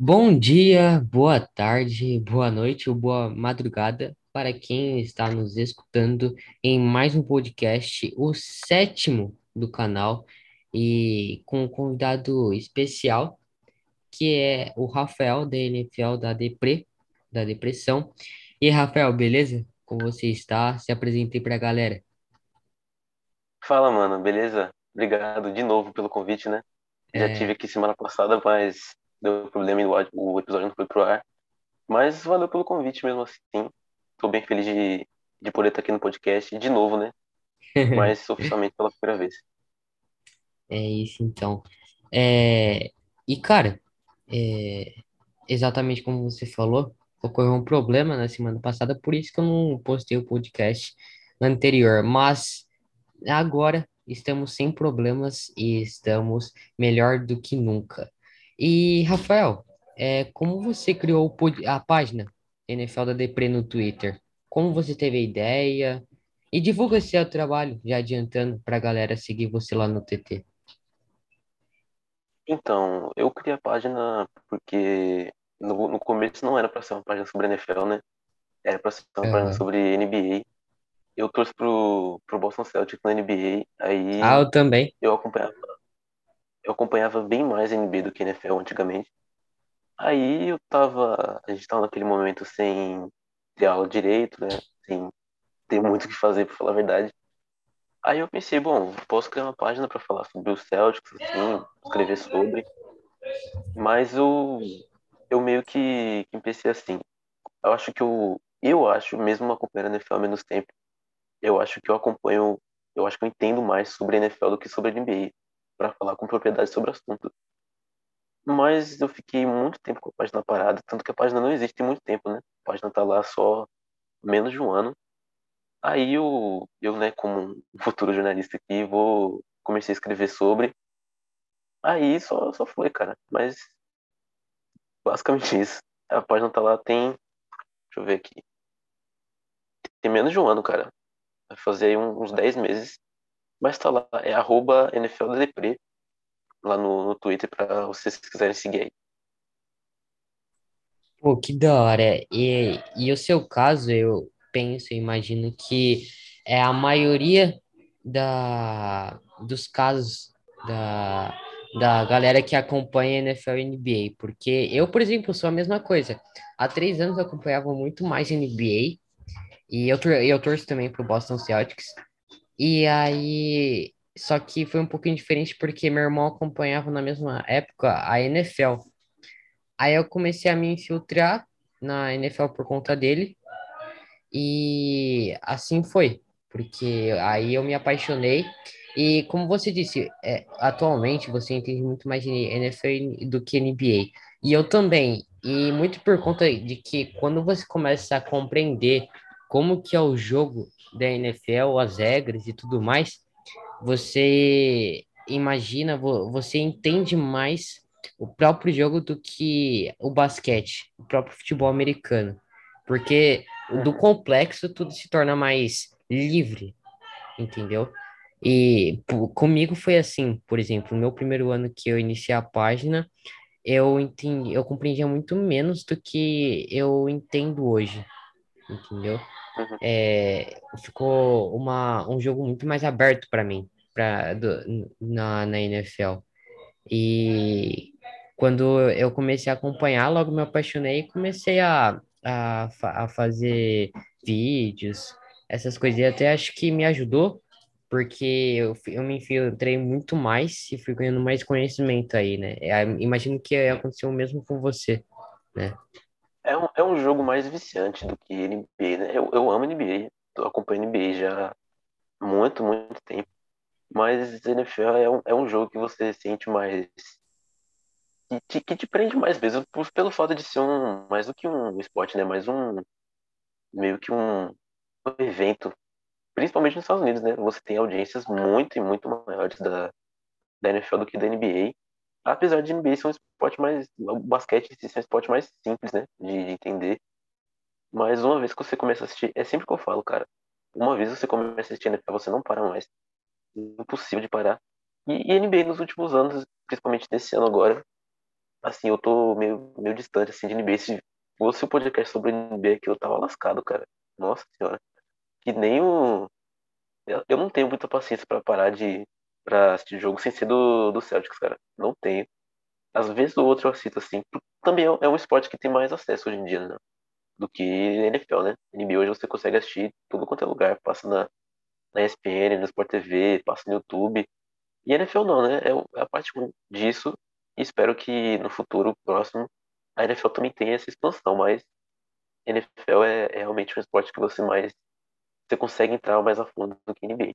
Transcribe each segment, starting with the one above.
Bom dia, boa tarde, boa noite ou boa madrugada para quem está nos escutando em mais um podcast, o sétimo do canal, e com um convidado especial, que é o Rafael, da NFL da Depre, da Depressão. E Rafael, beleza? Como você está? Se apresentei para a galera. Fala, mano, beleza? Obrigado de novo pelo convite, né? Já tive É, aqui semana passada, mas deu problema e o episódio não foi pro ar. Mas valeu pelo convite mesmo assim. Tô bem feliz de, de poder estar aqui no podcast de novo, né? Mas oficialmente pela primeira vez. é isso então. É, e cara, é, exatamente como você falou, ocorreu um problema na semana passada, por isso que eu não postei o podcast anterior, mas agora estamos sem problemas e estamos melhor do que nunca. E, Rafael, é, como você criou a página NFL da Depre no Twitter? Como você teve a ideia? E divulga seu trabalho, já adiantando para a galera seguir você lá no TT. Então, eu criei a página porque no, no começo não era pra ser uma página sobre NFL, né? Era pra ser uma página Aham. sobre NBA. Eu torço pro, pro Boston Celtics na NBA, Ah, aí eu também. eu acompanhava, eu acompanhava bem mais NBA do que NFL antigamente. Aí eu tava, a gente tava naquele momento sem ter aula direito, né? Sem ter muito o que fazer, pra falar a verdade. Aí eu pensei, bom, posso criar uma página pra falar sobre os Celtics, assim, escrever sobre, mas eu, eu meio que, que pensei assim, eu acho que eu, eu acho, mesmo acompanhando a NFL há menos tempo, eu acho que eu acompanho, eu acho que eu entendo mais sobre a NFL do que sobre a NBA, pra falar com propriedade sobre o assunto. Mas eu fiquei muito tempo com a página parada, tanto que a página não existe tem muito tempo, né? A página tá lá só menos de um ano. Aí eu, eu né, como um futuro jornalista aqui, vou comecei a escrever sobre. Aí só, só foi, cara. Mas basicamente isso. A página tá lá tem, deixa eu ver aqui, tem menos de um ano, cara. Vai fazer uns 10 meses. Mas tá lá, é arroba NFLDepre, lá no, no Twitter, pra vocês quiserem seguir aí. Pô, que da hora. E, e o seu caso, eu penso, eu imagino que é a maioria da, dos casos da, da galera que acompanha NFL e NBA. Porque eu, por exemplo, sou a mesma coisa. Há três anos eu acompanhava muito mais NBA e eu, eu torço também pro Boston Celtics. E aí. Só que foi um pouquinho diferente porque meu irmão acompanhava na mesma época a NFL. Aí eu comecei a me infiltrar na NFL por conta dele e assim foi, porque aí eu me apaixonei e como você disse, é, atualmente você entende muito mais de NFL do que NBA e eu também e muito por conta de que quando você começa a compreender como que é o jogo da NFL, as regras e tudo mais, você imagina, vo- você entende mais o próprio jogo do que o basquete, o próprio futebol americano. Porque do complexo tudo se torna mais livre, entendeu? E comigo foi assim, por exemplo, no meu primeiro ano que eu iniciei a página, eu entendi, eu compreendia muito menos do que eu entendo hoje, entendeu? Uhum. é, ficou uma, um jogo muito mais aberto para mim pra, do, na, na NFL. E quando eu comecei a acompanhar, logo me apaixonei e comecei a, a, a fazer vídeos, essas coisas. E até acho que me ajudou, porque eu, eu me infiltrei muito mais e fui ganhando mais conhecimento aí, né? É, imagino que aconteceu o mesmo com você, né? É um, é um jogo mais viciante do que NBA, né? Eu, eu amo NBA, eu acompanho NBA já há muito, muito tempo. Mas NFL é um, é um jogo que você sente mais. que te, que te prende mais vezes, por- pelo fato de ser um. mais do que um esporte, né? Mais um. meio que um, um evento. Principalmente nos Estados Unidos, né? Você tem audiências muito e muito maiores da, da NFL do que da NBA. Apesar de NBA ser um esporte mais. O basquete ser um esporte mais simples, né? De, de entender. Mas uma vez que você começa a assistir, é sempre que eu falo, cara. Uma vez você começa a assistir NFL, você não para mais. É impossível de parar. E, e NBA nos últimos anos, principalmente nesse ano agora, assim, eu tô meio, meio distante, assim, de NBA. Se fosse o podcast sobre NBA aqui, eu tava lascado, cara. Nossa senhora. Que nem o... Eu não tenho muita paciência pra parar de... Pra assistir jogo sem ser do, do Celtics, cara. Não tenho. Às vezes o outro eu assisto, assim. Também é um é um esporte que tem mais acesso hoje em dia, né? Do que NFL, né? NBA hoje você consegue assistir tudo quanto é lugar. Passa na, na ESPN, no Sport TV, passa no YouTube. E NFL não, né? É é a parte disso. Espero que no futuro próximo a NFL também tenha essa expansão, mas NFL é, é realmente um esporte que você mais você consegue entrar mais a fundo do que NBA.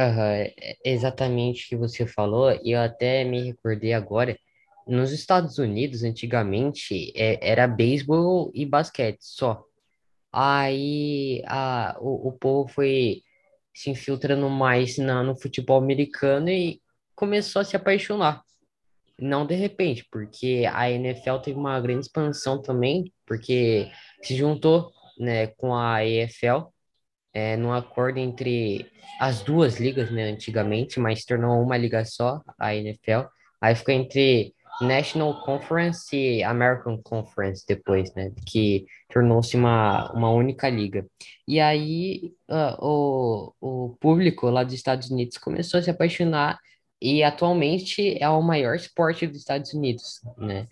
É é exatamente o que você falou, e eu até me recordei agora, nos Estados Unidos, antigamente, é- era beisebol e basquete só. Aí a, o, o povo foi se infiltrando mais na, no futebol americano e começou a se apaixonar. Não de repente, porque a NFL teve uma grande expansão também, porque se juntou, né, com a EFL é, num acordo entre as duas ligas, né, antigamente, mas tornou uma liga só, a NFL. Aí ficou entre National Conference e American Conference depois, né, que tornou-se uma, uma única liga. E aí ah, o, o público lá dos Estados Unidos começou a se apaixonar e atualmente é o maior esporte dos Estados Unidos, né?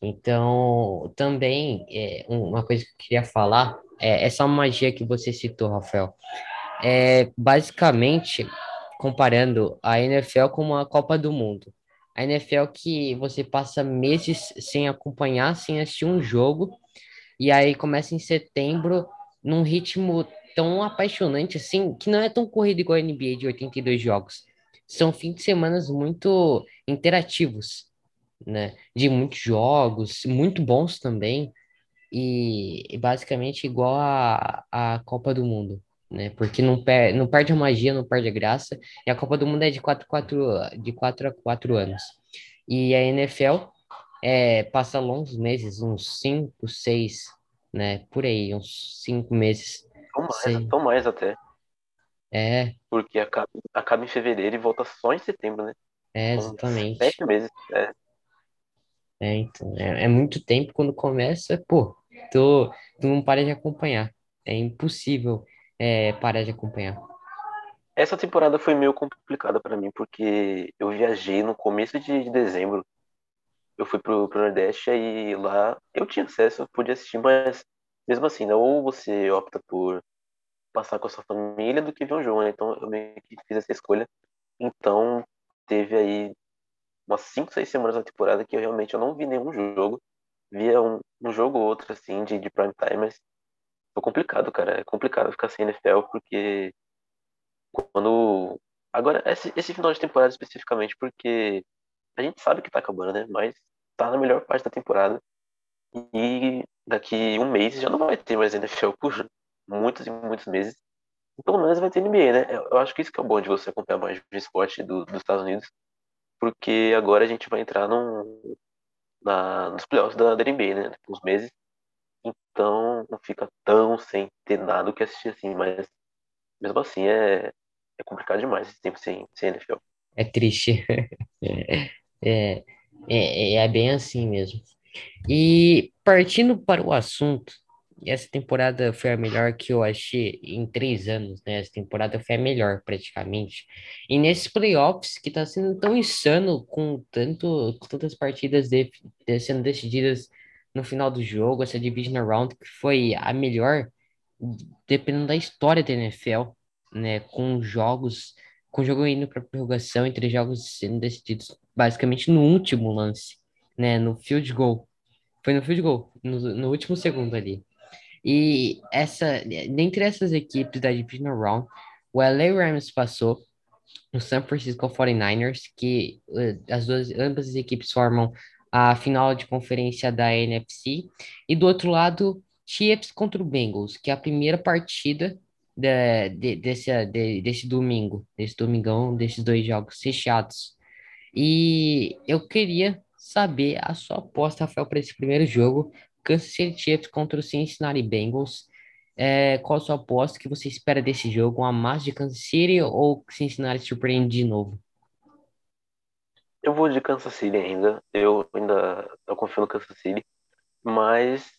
Então, também, é, uma coisa que eu queria falar é essa magia que você citou, Rafael. É basicamente comparando a NFL com uma Copa do Mundo. A NFL que você passa meses sem acompanhar, sem assistir um jogo, e aí começa em setembro num ritmo tão apaixonante assim, que não é tão corrido igual a NBA de 82 jogos. São fins de semana muito interativos, né? De muitos jogos, muito bons também e, basicamente igual a, a Copa do Mundo, né? Porque não, per, não perde a magia, não perde a graça. E a Copa do Mundo é de 4, 4, de 4 a 4 anos. E a NFL é, passa longos meses, uns 5, 6, né? Por aí, uns 5 meses. Tão mais, Sei. tão mais até, É, porque acaba, acaba em fevereiro e volta só em setembro, né? é São exatamente. sete meses. É. É, então, é, é muito tempo quando começa, pô, tu, tu não para de acompanhar. É impossível é, parar de acompanhar. Essa temporada foi meio complicada pra mim, porque eu viajei no começo de de dezembro. Eu fui pro, pro Nordeste e lá eu tinha acesso, eu podia assistir, mas mesmo assim, né? Ou você opta por passar com a sua família do que ver um jogo, né? Então eu meio que fiz essa escolha. Então teve aí umas 5 6 semanas da temporada que eu realmente eu não vi nenhum jogo. Via um, um jogo ou outro, assim, de, de prime time, mas foi complicado, cara. É complicado ficar sem NFL, porque quando. Agora, esse, esse final de temporada especificamente, porque a gente sabe que tá acabando, né? Mas tá na melhor parte da temporada. E daqui um mês já não vai ter mais NFL por muitos e muitos meses. Pelo menos vai ter NBA, né? Eu eu acho que isso que é o bom de você acompanhar mais o esporte do- dos Estados Unidos, porque agora a gente vai entrar num, na, nos playoffs da, da NBA, né? Daqui uns meses. Então não fica tão sem ter nada o que assistir assim, mas mesmo assim é, é complicado demais esse tempo sem, sem NFL. É triste. É, é, é bem assim mesmo. E partindo para o assunto, essa temporada foi a melhor que eu achei em três anos, né? Essa temporada foi a melhor, praticamente. E nesses playoffs, que tá sendo tão insano, com tanto, com tantas partidas de, de- sendo decididas no final do jogo, essa Divisional Round, que foi a melhor, dependendo da história da NFL, né? Com jogos, com jogo indo para prorrogação, entre jogos sendo decididos basicamente no último lance, né? No field goal. Foi no field goal, no, no último segundo ali. E essa, dentre essas equipes da Divisional Round, o LA Rams passou, o San Francisco 49ers, que eh, as duas, ambas as equipes formam a final de conferência da NFC, e do outro lado, Chiefs contra o Bengals, que é a primeira partida da, de, desse, de- desse domingo, desse domingão, desses dois jogos fechados. E eu queria saber a sua aposta, Rafael, para esse primeiro jogo, Kansas City Chiefs contra o Cincinnati Bengals. É, qual a sua aposta? Que você espera desse jogo? Uma massa de Kansas City ou Cincinnati surpreende de novo? Eu vou de Kansas City ainda. Eu ainda eu confio no Kansas City. Mas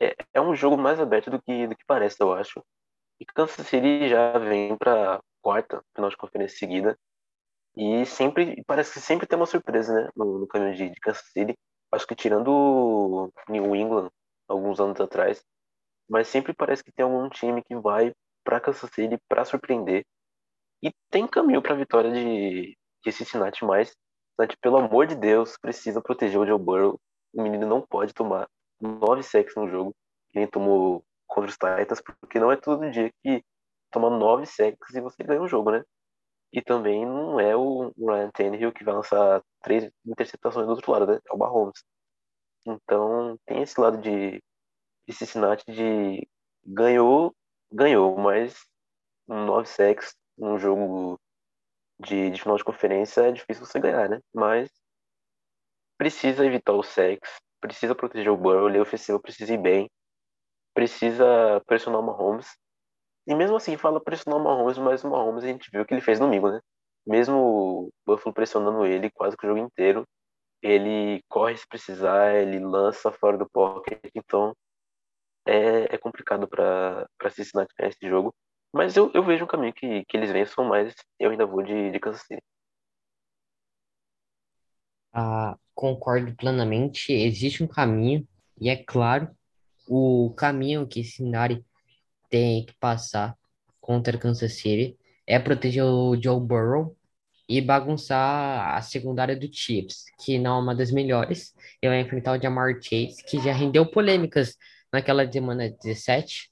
é, é um jogo mais aberto do que, do que parece, eu acho. E Kansas City já vem para quarta final de conferência seguida. E sempre, parece que sempre tem uma surpresa, né? No, no caminho de, de Kansas City. Acho que tirando New England, alguns anos atrás. Mas sempre parece que tem algum time que vai para Kansas City para surpreender. E tem caminho para a vitória de, de Cincinnati, mas Cincinnati, pelo amor de Deus, precisa proteger o Joe Burrow. O menino não pode tomar nove sacks no jogo, que nem tomou contra os Titans, porque não é todo dia que toma nove sacks e você ganha o jogo, né? E também não é o Ryan Tannehill que vai lançar três interceptações do outro lado, né? É o Mahomes. Então tem esse lado de, de Cincinnati de ganhou, ganhou, mas nove sacks num jogo de, de final de conferência é difícil você ganhar, né? Mas precisa evitar o sacks, precisa proteger o Burrow, ele é ofensivo, precisa ir bem, precisa pressionar o Mahomes. E mesmo assim, fala pressionar o Mahomes, mas o Mahomes a gente viu o que ele fez domingo, né? Mesmo o Buffalo pressionando ele quase que o jogo inteiro, ele corre se precisar, ele lança fora do pocket, então é, é complicado para Cincinnati ganhar esse jogo. Mas eu, eu vejo um caminho que, que eles vençam, mas eu ainda vou de, de Kansas City. Ah, concordo plenamente. Existe um caminho, e é claro, o caminho que Cincinnati tem que passar contra Kansas City é proteger o Joe Burrow e bagunçar a secundária do Chiefs, que não é uma das melhores. Ele vai enfrentar o Jamar Chase, que já rendeu polêmicas naquela semana 17,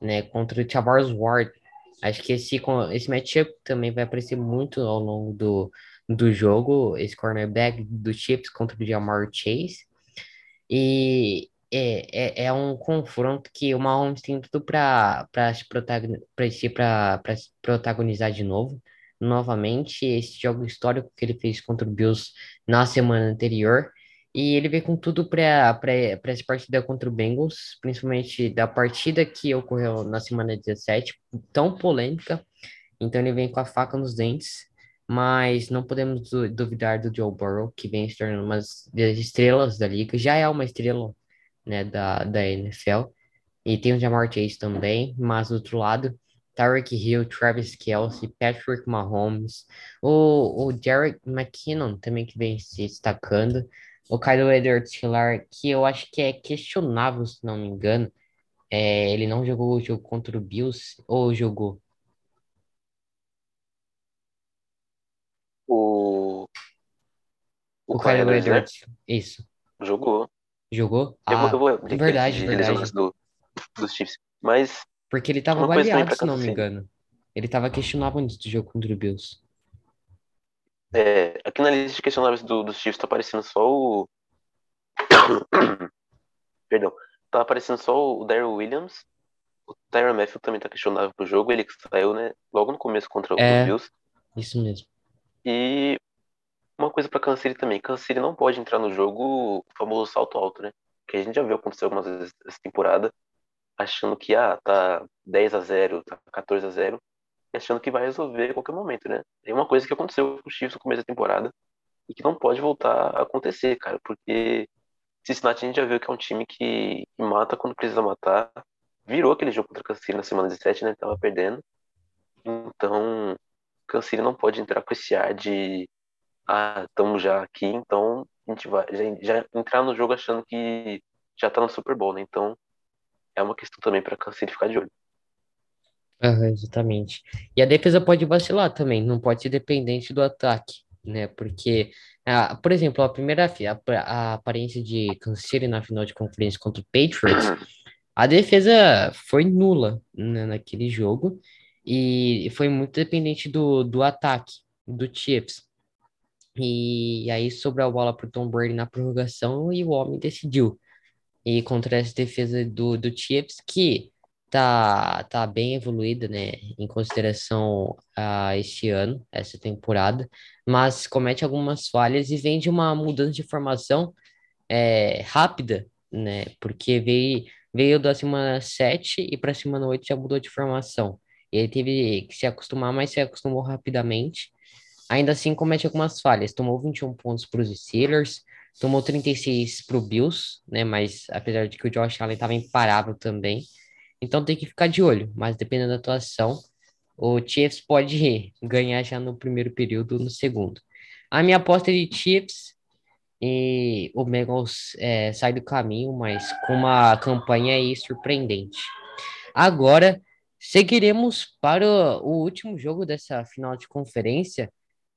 né, contra o Tavares Ward. Acho que esse, esse matchup também vai aparecer muito ao longo do, do jogo, esse cornerback do Chiefs contra o Jamar Chase. E é, é, é um confronto que o Mahomes tem tudo para se protagonizar de novo. Novamente, esse jogo histórico que ele fez contra o Bills na semana anterior. E ele veio com tudo para essa partida contra o Bengals, principalmente da partida que ocorreu na semana 17, tão polêmica. Então ele vem com a faca nos dentes, mas não podemos duvidar do Joe Burrow, que vem se tornando uma das estrelas da liga. Já é uma estrela né, da, da NFL. E tem o Jamar Chase também, mas do outro lado, Tyreek Hill, Travis Kelce, Patrick Mahomes, o, o Derek McKinnon também que vem se destacando, o Kyle Edwards-Hiller, que eu acho que é questionável, se não me engano, é, ele não jogou o jogo contra o Bills, ou jogou? O, o, o Kyle Edwards, né? isso. Jogou. Jogou? Eu ah, vou, eu vou verdade, verdade. Do, dos Chiefs. Mas. Porque ele tava baleado, se não me engano. Ele tava questionável antes do jogo contra o Bills. É, aqui na lista de questionáveis do, dos Chiefs tá aparecendo só o. Perdão. Tá aparecendo só o Daryl Williams. O Tyron Matthew também tá questionável pro jogo. Ele que saiu, né? Logo no começo contra é, os Bills. Isso mesmo. E uma coisa para City também, City não pode entrar no jogo o famoso salto alto, né? Que a gente já viu acontecer algumas vezes essa temporada, achando que ah, tá 10 a 0, tá 14 a 0, e achando que vai resolver a qualquer momento, né? É uma coisa que aconteceu com o Chiefs no começo da temporada e que não pode voltar a acontecer, cara, porque Cincinnati a gente já viu que é um time que, mata quando precisa matar. Virou aquele jogo contra City na semana 17, né? Tava perdendo. Então, City não pode entrar com esse ar de ah, estamos já aqui, então a gente vai já, já, entrar no jogo achando que já tá no Super Bowl, né? Então é uma questão também para Kansas ficar de olho. Uhum, exatamente. E a defesa pode vacilar também, não pode ser dependente do ataque, né? Porque, ah, por exemplo, a primeira a, a aparência de Kansas City na final de conferência contra o Patriots, a defesa foi nula né, naquele jogo e foi muito dependente do, do ataque do Chiefs. E aí sobrou a bola para o Tom Brady na prorrogação e o homem decidiu. E contra essa defesa do, do Chiefs, que tá, tá bem evoluída, né, em consideração a este ano, essa temporada, mas comete algumas falhas e vem de uma mudança de formação é, rápida, né, porque veio, veio da semana 7 e para a semana 8 já mudou de formação. Ele teve que se acostumar, mas se acostumou rapidamente ainda assim comete algumas falhas. Tomou 21 pontos para os Steelers, tomou 36 para o Bills, né? Mas apesar de que o Josh Allen estava imparável também. Então tem que ficar de olho, mas dependendo da atuação, o Chiefs pode ganhar já no primeiro período, no segundo. A minha aposta é de Chiefs e o Bengals é, sai do caminho, mas com uma campanha aí surpreendente. Agora, seguiremos para o último jogo dessa final de conferência,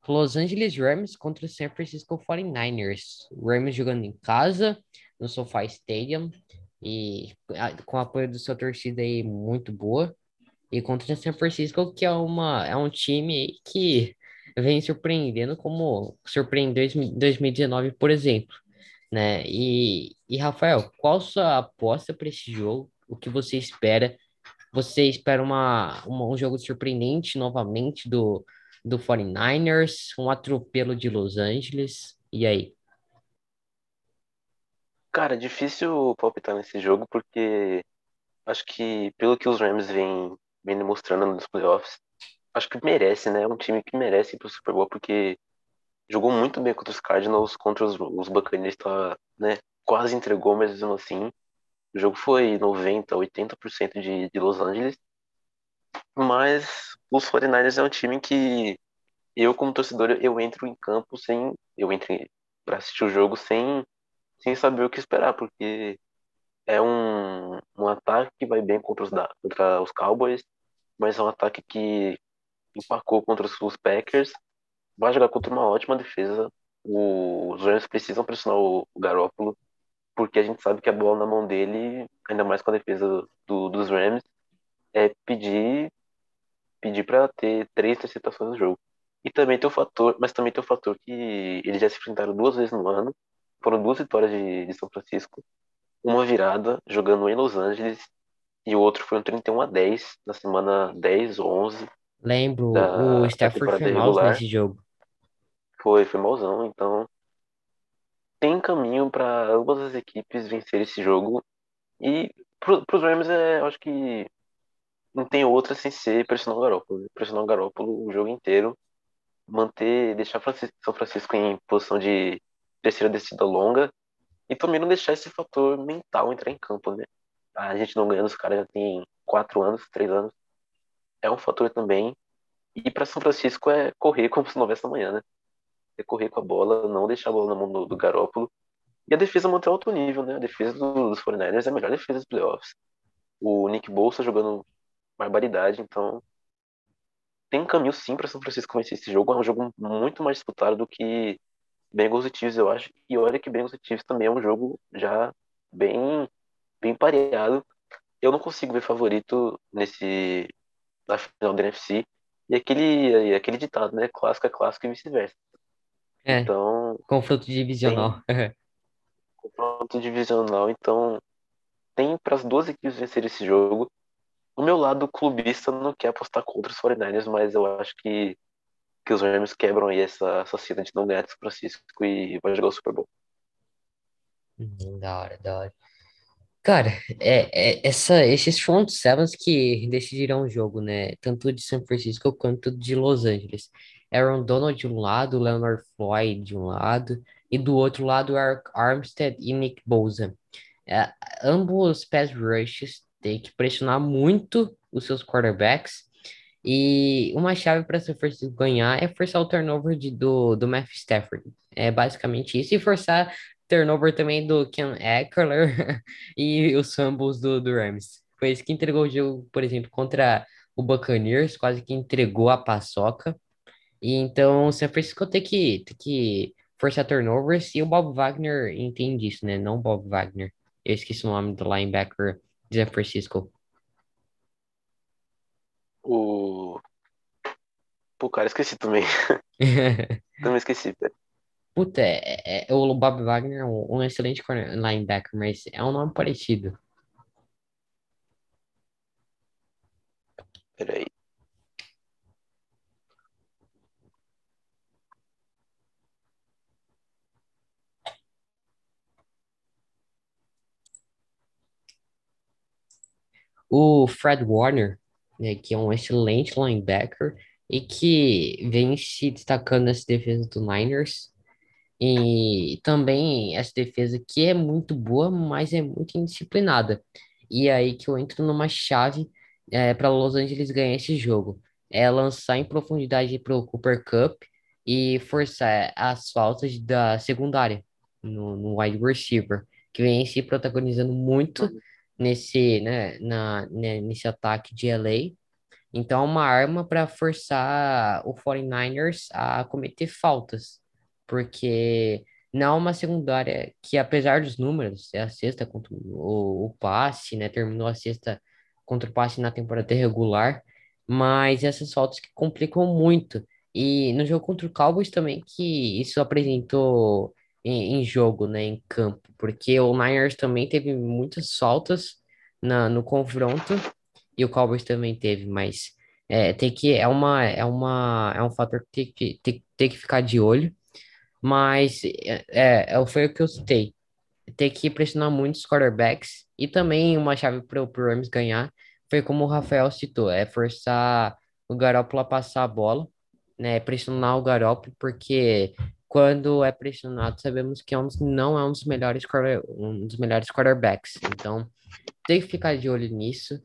Los Angeles Rams contra o San Francisco 49ers. Rams jogando em casa, no SoFi Stadium, e com apoio do sua torcida aí muito boa. E contra o San Francisco, que é, uma, é um time que vem surpreendendo, como surpreendeu em 2019, por exemplo. Né? E, e Rafael, qual sua aposta para esse jogo? O que você espera? Você espera uma, uma, um jogo surpreendente novamente do, do 49ers, um atropelo de Los Angeles? E aí? Cara, difícil palpitar nesse jogo, porque acho que pelo que os Rams vêm, vêm demonstrando nos playoffs, acho que merece, né? É um time que merece ir pro Super Bowl, porque jogou muito bem contra os Cardinals, contra os, os Buccaneers, tá, né? Quase entregou, mas mesmo assim, o jogo foi 90, 80% de, de Los Angeles. Mas os 49ers é um time que eu, como torcedor, eu entro em campo sem. Eu entro para assistir o jogo sem, sem saber o que esperar, porque é um, um ataque que vai bem contra os, contra os Cowboys, mas é um ataque que empacou contra os Packers, vai jogar contra uma ótima defesa. os Rams precisam pressionar o, o Garoppolo, porque a gente sabe que a bola na mão dele, ainda mais com a defesa do, dos Rams, é pedir pedir para ter três interceptações no jogo. E também tem o fator, mas também tem o fator que eles já se enfrentaram duas vezes no ano, foram duas vitórias de, de São Francisco, uma virada jogando em Los Angeles e o outro foi um 31 a 10 na semana 10 ou 11 Lembro, o Stafford foi mal nesse jogo. Foi, foi malzão. Então, tem caminho para ambas as equipes vencer esse jogo. E para os Rams, é, eu acho que não tem outra sem ser pressionar o Garoppolo. Pressionar o Garoppolo o jogo inteiro. Manter, deixar São Francisco em posição de terceira descida longa. E também não deixar esse fator mental entrar em campo, né? A gente não ganhando, os caras já tem quatro anos, três anos é um fator também. E para São Francisco é correr como se não houvesse amanhã, né? É correr com a bola, não deixar a bola na mão do, do Garópolo. E a defesa manter alto nível, né? A defesa dos 49ers é a melhor defesa dos playoffs. O Nick Bolsa jogando barbaridade, então tem um caminho sim para São Francisco vencer esse jogo. É um jogo muito mais disputado do que Bengals e Chiefs, eu acho. E olha que Bengals e Chiefs também é um jogo já bem, bem pareado. Eu não consigo ver favorito nesse, na final da NFC. E aquele, aquele ditado, né? Clássico é clássico e vice-versa. É, então. Confronto divisional. Tem, confronto divisional. Então, tem para as duas equipes vencer esse jogo. O meu lado clubista não quer apostar contra os 49ers, mas eu acho que, que os Rams quebram aí essa, essa cena de não ganhar de São Francisco e vai jogar o Super Bowl. Hum, da hora, da hora. Cara, é, é essa, esses front sevens que decidirão o jogo, né? Tanto de São Francisco quanto de Los Angeles. Aaron Donald de um lado, Leonard Floyd de um lado, e do outro lado, Eric Armstead e Nick Bosa. É, ambos pass rushes têm que pressionar muito os seus quarterbacks. E uma chave para São Francisco ganhar é forçar o turnover de, do, do Matthew Stafford. É basicamente isso. E forçar turnover também do Ken Eckler e os fumbles do, do Rams. Foi isso que entregou o jogo, por exemplo, contra o Buccaneers, quase que entregou a paçoca. E então o San Francisco tem que, tem que forçar turnovers e o Bob Wagner entende isso, né? Não Bob Wagner. Eu esqueci o nome do linebacker San Francisco. O. Pô, cara, esqueci também. também esqueci, velho. Puta, é, é, o Bob Wagner é um, um excelente linebacker, mas é um nome parecido. Peraí. O Fred Warner, né, que é um excelente linebacker, e que vem se destacando nessa defesa do Niners. E também essa defesa que é muito boa, mas é muito indisciplinada. E é aí que eu entro numa chave é, para Los Angeles ganhar esse jogo. É lançar em profundidade para o Cooper Cup e forçar as faltas da secundária no, no wide receiver, que vem se protagonizando muito nesse, né, na, né, nesse ataque de LA. Então, é uma arma para forçar o 49ers a cometer faltas, porque não é uma secundária que, apesar dos números, é a sexta contra o, o passe, né? Terminou a sexta contra o passe na temporada regular, mas essas faltas que complicam muito. E no jogo contra o Cowboys também, que isso apresentou em, em jogo, né, em campo, porque o Niners também teve muitas faltas na, no confronto e o Cowboys também teve, mas é, tem que é uma é uma é um fator que tem que, tem, tem que ficar de olho, mas é, é é, foi o que eu citei. Tem que pressionar muito os quarterbacks e também uma chave para o Rams ganhar foi como o Rafael citou, é forçar o Garoppolo a passar a bola, né, pressionar o Garoppolo porque quando é pressionado, sabemos que é não é um dos melhores um dos melhores quarterbacks. Então, tem que ficar de olho nisso.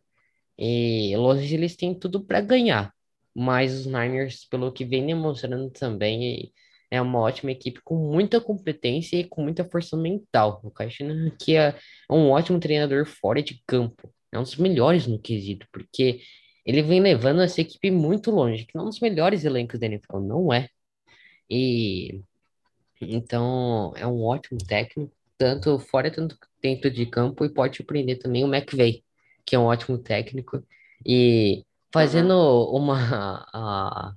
E Los Angeles tem tudo para ganhar, mas os Niners, pelo que vem demonstrando também, é uma ótima equipe com muita competência e com muita força mental. O Kyle que é um ótimo treinador fora de campo, é um dos melhores no quesito, porque ele vem levando essa equipe muito longe, que não é um dos melhores elencos da NFL, não é. E então é um ótimo técnico, tanto fora tanto dentro de campo, e pode surpreender também o McVay que é um ótimo técnico, e fazendo Uhum. uma a-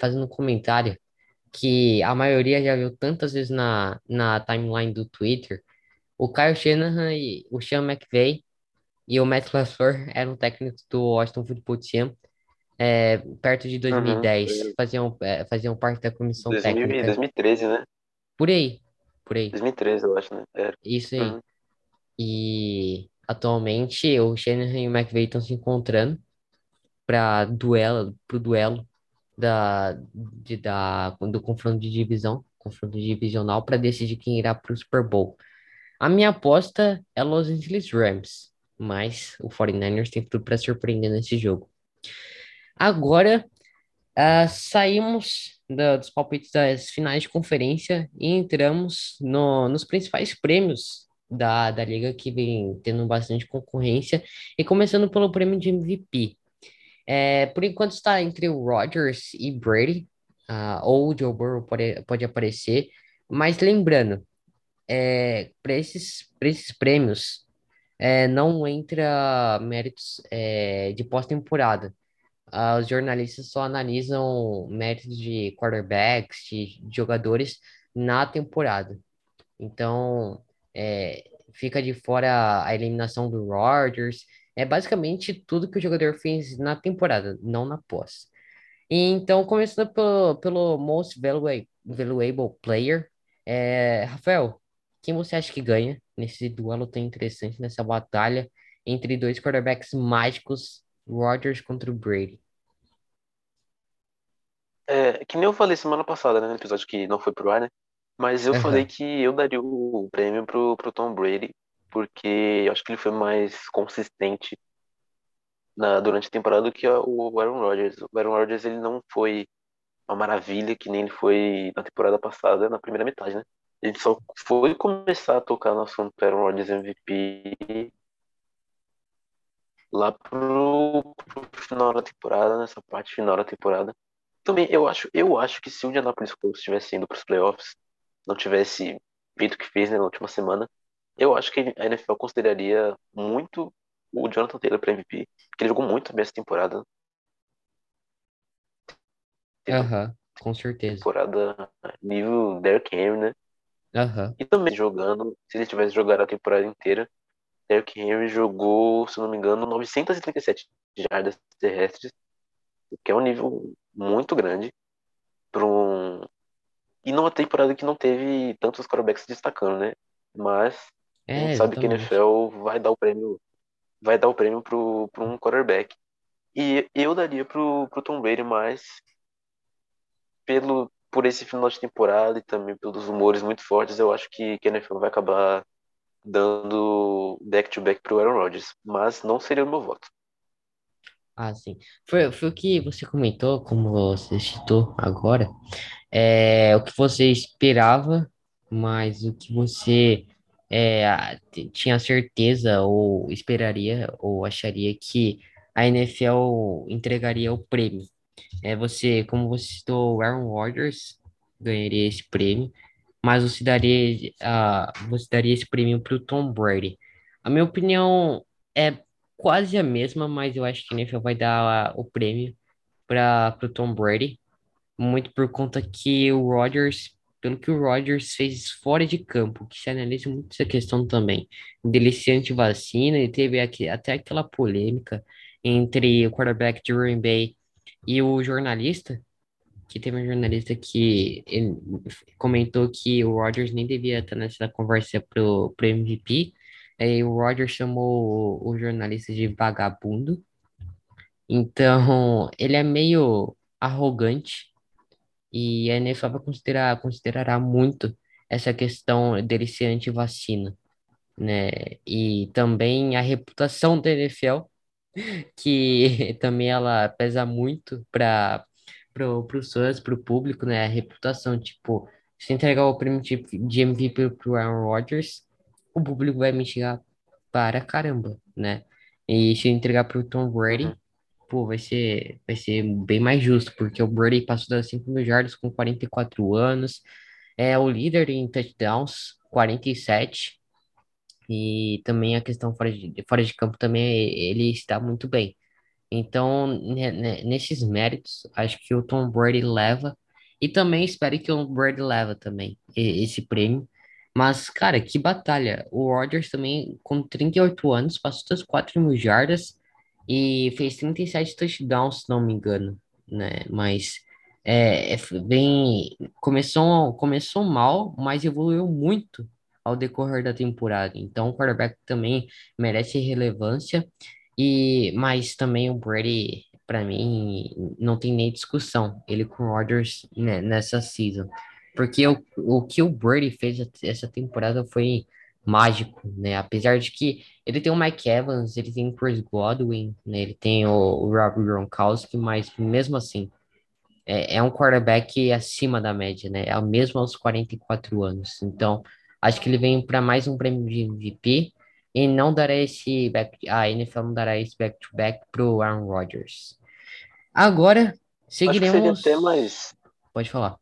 fazendo um comentário que a maioria já viu tantas vezes na, na timeline do Twitter, o Kyle Shanahan e o Sean McVay e o Matt LaFleur eram técnicos do Washington Football Team é, perto de Uhum. 2010, Foi faziam, é, faziam parte da comissão 2000 e técnica 2013, né? Por aí, por aí, 2013, eu acho, né? Era. isso aí. Uhum. E atualmente o Shanahan e o McVay estão se encontrando para duelo, pro duelo da, de, da, do confronto de divisão, confronto divisional, para decidir quem irá para o Super Bowl. A minha aposta é Los Angeles Rams, mas o 49ers tem tudo para surpreender nesse jogo. Agora, ah, saímos da- dos palpites das finais de conferência e entramos no, nos principais prêmios da, da liga que vem tendo bastante concorrência, e começando pelo prêmio de MVP. É, por enquanto está entre o Rodgers e Brady, ah, ou o Joe Burrow pode, pode aparecer, mas lembrando, é, para esses, esses prêmios é, não entra méritos é, de pós-temporada. Ah, os jornalistas só analisam méritos de quarterbacks, de, de jogadores na temporada. Então, é, fica de fora a eliminação do Rodgers. É basicamente tudo que o jogador fez na temporada, não na pós. Então, começando pelo, pelo Most Valuable, Valuable Player, é, Rafael, quem você acha que ganha nesse duelo tão interessante, nessa batalha entre dois quarterbacks mágicos, Rodgers contra o Brady? É, que nem eu falei semana passada, né? No episódio que não foi pro ar, né? Mas eu falei Aham, que eu daria o prêmio pro, pro Tom Brady, porque eu acho que ele foi mais consistente na, durante a temporada do que o Aaron Rodgers. O Aaron Rodgers, ele não foi uma maravilha, que nem ele foi na temporada passada, na primeira metade, né? Ele só foi começar a tocar no assunto Aaron Rodgers MVP lá pro, pro final da temporada, nessa parte final da temporada. Também eu acho, eu acho que se o Indianapolis Colts tivesse indo para os playoffs, não tivesse feito o que fez, né, na última semana, eu acho que a NFL consideraria muito o Jonathan Taylor para MVP, porque ele jogou muito bem essa temporada, aham, com certeza. temporada nível Derrick Henry, né? Aham, E também jogando, se ele tivesse jogado a temporada inteira, Derrick Henry jogou, se não me engano, 937 jardas terrestres, o que é um nível muito grande para um E numa temporada que não teve tantos quarterbacks destacando, né? Mas a é, gente sabe que a exatamente. NFL vai dar o prêmio, vai dar o prêmio pro, pro um quarterback. E eu daria pro, pro Tom Brady, mas pelo, por esse final de temporada e também pelos rumores muito fortes, eu acho que, que a NFL vai acabar dando back-to-back para o Aaron Rodgers. Mas não seria o meu voto. Ah, sim. Foi, foi o que você comentou, como você citou agora, é o que você esperava, mas o que você é, tinha certeza ou esperaria ou acharia que a NFL entregaria o prêmio. É você, como você citou, o Aaron Rodgers ganharia esse prêmio, mas você daria, ah, você daria esse prêmio para o Tom Brady. A minha opinião é quase a mesma, mas eu acho que a NFL vai dar o prêmio para o Tom Brady, muito por conta que o Rodgers, pelo que o Rodgers fez fora de campo, que se analisa muito essa questão também, dele ser anti-vacina, e teve aqui, até aquela polêmica entre o quarterback de Green Bay e o jornalista, que teve um jornalista que comentou que o Rodgers nem devia estar nessa conversa pro, pro MVP. Aí o Rodgers chamou o, o jornalista de vagabundo. Então, ele é meio arrogante e a NFL vai considerar, considerará muito essa questão dele ser anti-vacina, né? E também a reputação da NFL que também ela pesa muito para pro, pros fãs, pro público, né? A reputação, tipo, se entregar o prêmio de, de MVP pro Aaron Rodgers, o público vai me xingar para caramba, né? E se entregar pro Tom Brady, Uhum. pô, vai ser, vai ser bem mais justo, porque o Brady passou das 5 mil jardas com 44 anos, é o líder em touchdowns, 47, e também a questão fora de, fora de campo também ele está muito bem. Então, ne- ne- nesses méritos, acho que o Tom Brady leva, e também espero que o Brady leva também esse prêmio. Mas, cara, que batalha. O Rodgers também, com 38 anos, passou das 4 mil jardas e fez 37 touchdowns, se não me engano, né? Mas é, é, bem, começou, começou mal, mas evoluiu muito ao decorrer da temporada. Então, o quarterback também merece relevância. E, mas também o Brady, para mim, não tem nem discussão. Ele com Rodgers né, nessa season. Porque o, o que o Brady fez essa temporada foi mágico, né? Apesar de que ele tem o Mike Evans, ele tem o Chris Godwin, né? Ele tem o, o Rob Gronkowski, mas mesmo assim, é, é um quarterback acima da média, né? É o mesmo aos 44 anos. Então, acho que ele vem para mais um prêmio de MVP e não dará esse back, a NFL não dará esse back-to-back pro Aaron Rodgers. Agora, até seguiremos. mais. Pode falar.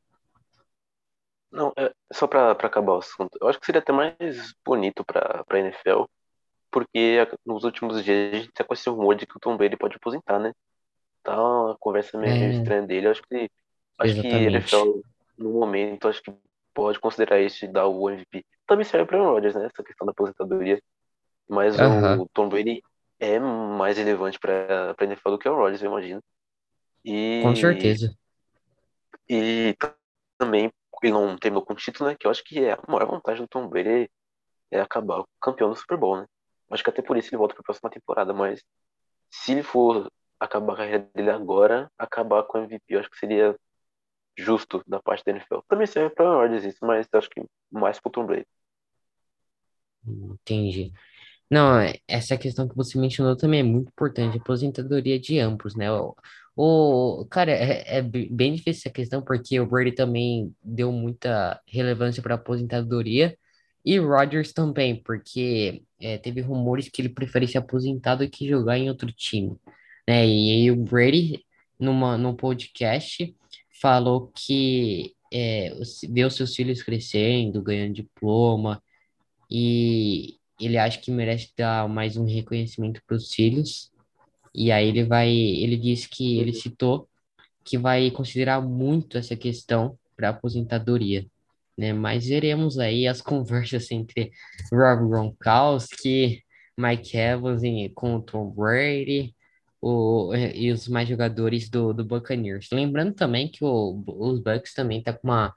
Não, é, só pra acabar o assunto. Eu acho que seria até mais bonito pra, pra NFL, porque a- nos últimos dias a gente tá com esse rumor de que o Tom Brady pode aposentar, né? Tá uma conversa meio, É, estranha dele. Eu acho que, acho que a exatamente. NFL, no momento, acho que pode considerar isso e dar o MVP. Também serve para o Rodgers, né? Essa questão da aposentadoria. Mas Aham, o Tom Brady é mais relevante para a NFL do que o Rodgers, eu imagino. com E, certeza. e também ele não terminou com título, né? Que eu acho que é a maior vantagem do Tom Brady é acabar campeão do Super Bowl, né? Acho que até por isso ele volta para a próxima temporada, mas se ele for acabar a carreira dele agora, acabar com o MVP, eu acho que seria justo da parte da NFL. Também serve para o Rodgers isso, mas eu acho que mais pro Tom Brady. Entendi. Não, é- essa questão que você mencionou também é muito importante, a aposentadoria de ambos, né? O, o cara, é, é be- bem difícil essa questão, porque o Brady também deu muita relevância para aposentadoria, e Rodgers também, porque é, teve rumores que ele preferia se aposentar do que jogar em outro time, né? E aí o Brady, numa, num podcast, falou que é, vê os seus filhos crescendo, ganhando diploma, e ele acha que merece dar mais um reconhecimento para os filhos. E aí ele vai, ele disse que ele citou que vai considerar muito essa questão para aposentadoria, né? Mas veremos aí as conversas entre Rob Gronkowski, Mike Evans com o Tom Brady. O, e os mais jogadores do, do Buccaneers. Lembrando também que o, os Bucks também tá com uma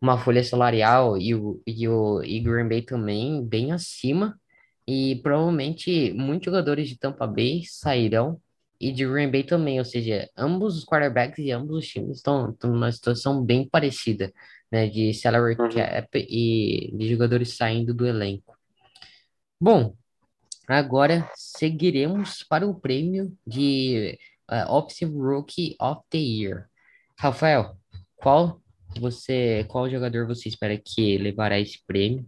uma folha salarial e o, e o e Green Bay também bem acima. E provavelmente muitos jogadores de Tampa Bay sairão. e de Green Bay também, ou seja, ambos os quarterbacks e ambos os times estão, estão numa situação bem parecida, né, de salary Uhum. cap e de jogadores saindo do elenco. Bom, agora seguiremos para o prêmio de eh, Offensive Rookie of the Year. Rafael, qual você, qual jogador você espera que levará esse prêmio?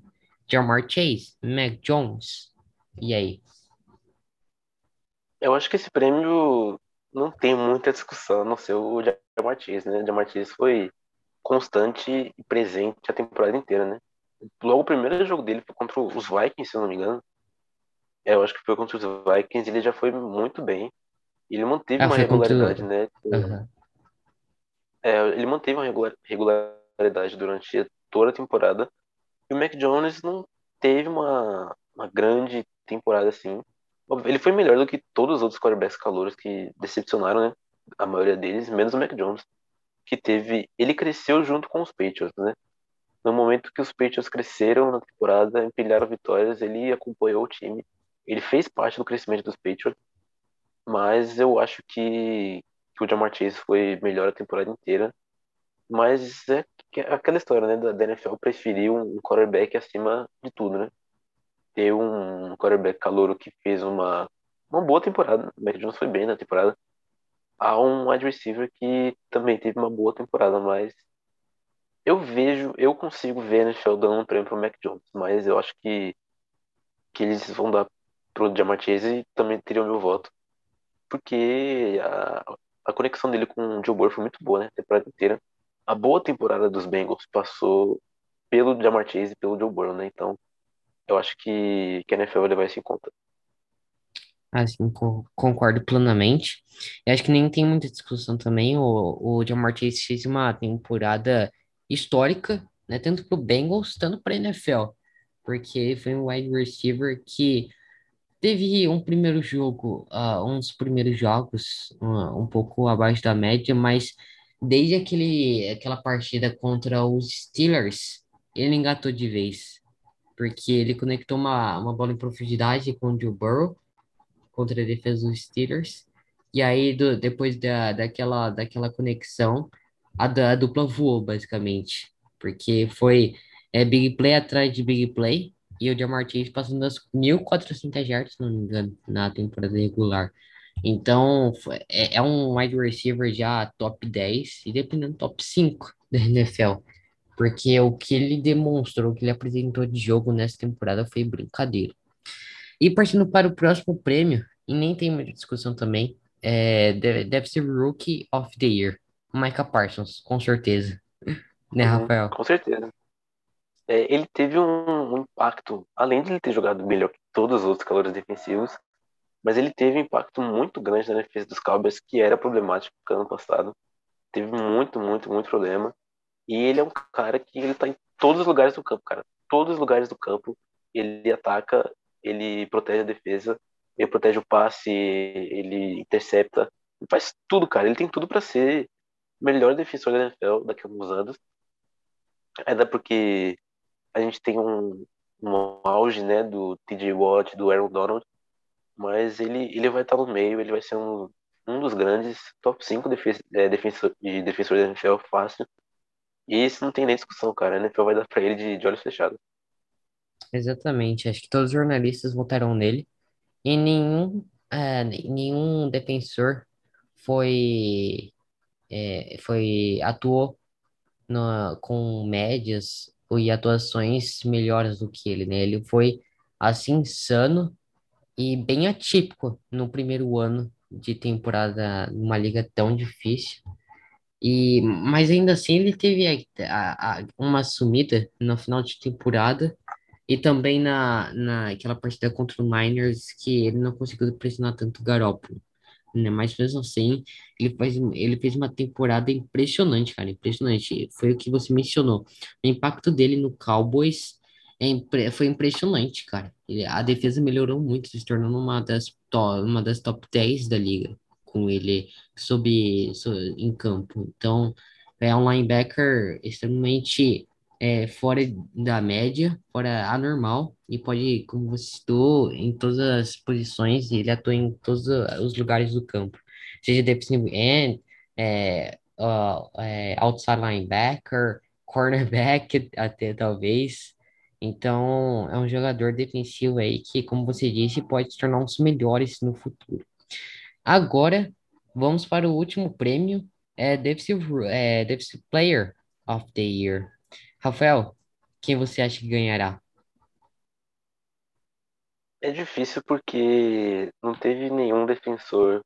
Jamar Chase, Mac Jones, e aí? Eu acho que esse prêmio não tem muita discussão, a não ser o Jamar Chase, né? O Jamar Chase foi constante e presente a temporada inteira, né? Logo o primeiro jogo dele foi contra os Vikings, se eu não me engano. É, eu acho que foi contra os Vikings, ele já foi muito bem. Ele manteve Ah, uma contra. regularidade, o- né? Aham. É, ele manteve uma regula- regularidade durante toda a temporada. E o Mac Jones não teve uma, uma grande temporada assim. Ele foi melhor do que todos os outros quarterbacks calouros que decepcionaram, né? A maioria deles, menos o Mac Jones, que teve. Ele cresceu junto com os Patriots, né? No momento que os Patriots cresceram na temporada, empilharam vitórias, ele acompanhou o time. Ele fez parte do crescimento dos Patriots, mas eu acho que o Jamar Chase foi melhor a temporada inteira. Mas é é aquela história, né? Da NFL preferir um quarterback acima de tudo, né? Ter um quarterback calouro que fez uma, uma boa temporada. O Mac Jones foi bem na temporada. Há um wide receiver que também teve uma boa temporada, mas eu vejo, eu consigo ver a NFL dando um prêmio pro Mac Jones, mas eu acho que, que eles vão dar pro Jamar Chase e também teriam meu voto, porque a, a conexão dele com o Joe Burrow foi muito boa, né? A temporada inteira. A boa temporada dos Bengals passou pelo Jamar Chase e pelo Joe Burrow, né? Então, eu acho que, que a NFL vai levar isso em conta. Assim, co- concordo plenamente. Eu acho que nem tem muita discussão também. O, o Jamar Chase fez uma temporada histórica, né? Tanto para o Bengals, tanto para a NFL. Porque foi um wide receiver que teve um primeiro jogo, ah, uns primeiros jogos, um pouco abaixo da média, mas desde aquele, aquela partida contra os Steelers, ele engatou de vez. Porque ele conectou uma, uma bola em profundidade com o Joe Burrow contra a defesa dos Steelers. E aí, do- depois da, daquela, daquela conexão, a, a dupla voou, basicamente. Porque foi é, big play atrás de big play. E o Jamar Chase passando das 1.400 yards, se não me engano, na temporada regular. Então, é, é um wide receiver já top 10 e dependendo top 5 da NFL. Porque o que ele demonstrou, o que ele apresentou de jogo nessa temporada foi brincadeira. E partindo para o próximo prêmio, e nem tem muita discussão também, é, deve, deve ser Rookie of the Year. Micah Parsons, com certeza. Né, Uhum, Rafael? com certeza. É, ele teve um, um impacto, além de ele ter jogado melhor que todos os outros calores defensivos, mas ele teve um impacto muito grande na defesa dos Cowboys, que era problemático no ano passado. Teve muito, muito, muito problema. E ele é um cara que ele tá em todos os lugares do campo, cara. Todos os lugares do campo. Ele ataca, ele protege a defesa, ele protege o passe, ele intercepta. Ele faz tudo, cara. Ele tem tudo para ser o melhor defensor da NFL daqui a alguns anos. Ainda porque a gente tem um, um auge, né, do TJ Watt, do Aaron Donald, mas ele, ele vai estar no meio, ele vai ser um, um dos grandes top 5 defes, é, defensor, de defensor da NFL fácil. E isso não tem nem discussão, cara. A NFL vai dar pra ele de, de olhos fechados. Exatamente. Acho que todos os jornalistas votaram nele. E nenhum, é, nenhum defensor foi, é, foi atuou na, com médias e atuações melhores do que ele, né? Ele foi assim insano e bem atípico no primeiro ano de temporada numa liga tão difícil. E, mas ainda assim ele teve a, a- uma sumida no final de temporada e também na, naquela partida contra o Niners que ele não conseguiu pressionar tanto o Garoppolo, né? Mas mesmo assim, ele faz, ele fez uma temporada impressionante, cara, impressionante. Foi o que você mencionou. O impacto dele no Cowboys é, impre- foi impressionante, cara. Ele- a defesa melhorou muito, se tornando uma das, to, uma das top 10 da liga com ele sob, so- em campo. Então, é um linebacker extremamente é, fora da média, fora anormal, e pode, como você citou, em todas as posições, ele atua em todos os lugares do campo. seja defensive end, é, ó, é, outside linebacker, cornerback até talvez. Então, é um jogador defensivo aí que, como você disse, pode se tornar um dos melhores no futuro. Agora, vamos para o último prêmio, é Defensive, é, Defensive Player of the Year. Rafael, quem você acha que ganhará? É difícil porque não teve nenhum defensor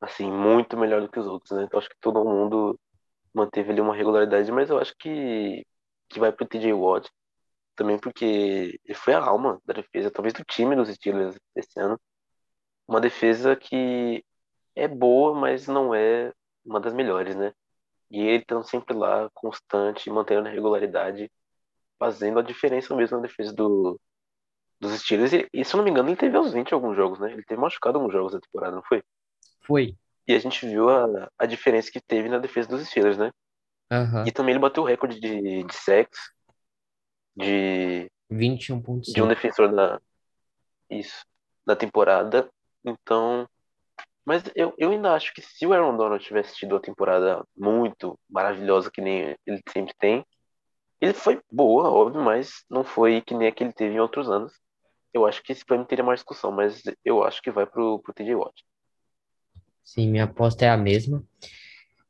assim muito melhor do que os outros, né? Então acho que todo mundo manteve ali uma regularidade, mas eu acho que que vai pro TJ Watt também porque ele foi a alma da defesa, talvez do time dos Steelers esse ano. Uma defesa que é boa, mas não é uma das melhores, né? E ele estando sempre lá, constante, mantendo a regularidade, fazendo a diferença mesmo na defesa do, dos Steelers. E, e, se eu não me engano, ele teve ausente em alguns jogos, né? Ele teve machucado alguns jogos da temporada, não foi? Foi. E a gente viu a, a diferença que teve na defesa dos Steelers, né? Uhum. E também ele bateu o recorde de, de sacks de, 21.5. de um defensor da, isso, da temporada. Então, mas eu, eu ainda acho que se o Aaron Donald tivesse tido a temporada muito maravilhosa que nem ele sempre tem, ele foi boa, óbvio, mas não foi que nem a que ele teve em outros anos. Eu acho que esse prêmio teria mais discussão, mas eu acho que vai pro, pro TJ Watt. Sim, minha aposta é a mesma.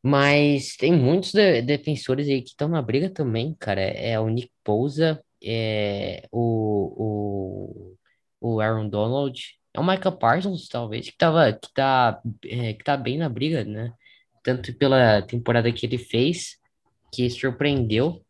Mas tem muitos de- defensores aí que estão na briga também, cara. É o Nick Bosa, é o, o, o Aaron Donald, é o Micah Parsons, talvez, que tava, que tá, é, que tá bem na briga, né? Tanto pela temporada que ele fez, que surpreendeu,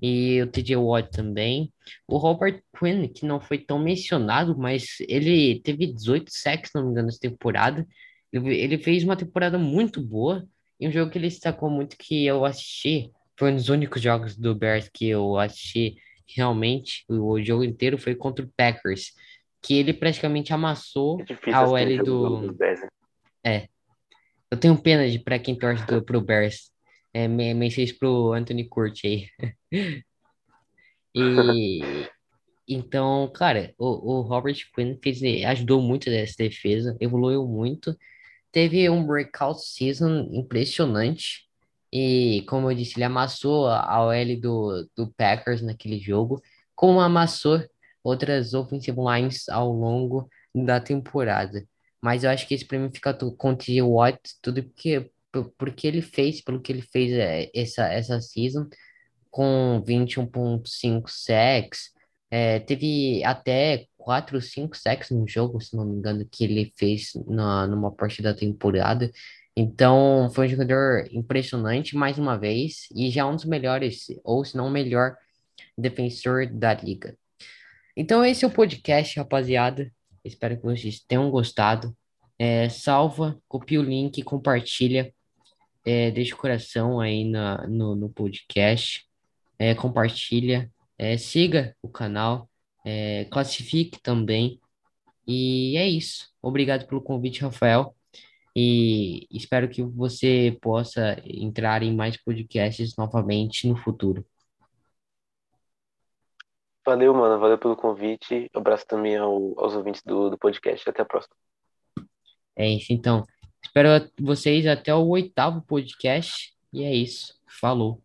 e o TJ Watt também. O Robert Quinn, que não foi tão mencionado, mas ele teve 18 sacks, não me engano, essa temporada. Ele, ele fez uma temporada muito boa. E um jogo que ele destacou muito que eu assisti, foi um dos únicos jogos do Bears que eu assisti realmente, o jogo inteiro foi contra o Packers, que ele praticamente amassou É a OL do- do... dos Bears, né? É, eu tenho pena de para quem torce do, pro Bears. É, me, me fez pro Anthony Curti aí. E então, cara, o, o Robert Quinn fez, ajudou muito nessa defesa, evoluiu muito, teve um breakout season impressionante. E como eu disse, ele amassou a a OL do, do Packers naquele jogo, como amassou outras offensive lines ao longo da temporada. Mas eu acho que esse prêmio fica com o T.J. Watt, tudo porque, por- porque ele fez, pelo que ele fez é, essa, essa season com 21.5 sacks. É, teve até 4 ou 5 sacks no jogo, se não me engano, que ele fez na, numa parte da temporada. Então, foi um jogador impressionante mais uma vez e já um dos melhores, ou se não o melhor defensor da liga. Então, esse é o podcast, rapaziada. Espero que vocês tenham gostado. É, salva, copia o link, compartilha, é, deixa o coração aí na, no, no podcast é, compartilha, é, siga o canal, é, classifique também. E é isso. Obrigado pelo convite, Rafael. E espero que você possa entrar em mais podcasts novamente no futuro. Valeu, mano. Valeu pelo convite. Abraço também ao- aos ouvintes do, do podcast. Até a próxima. É isso, então. Espero vocês até o oitavo podcast. E é isso. Falou.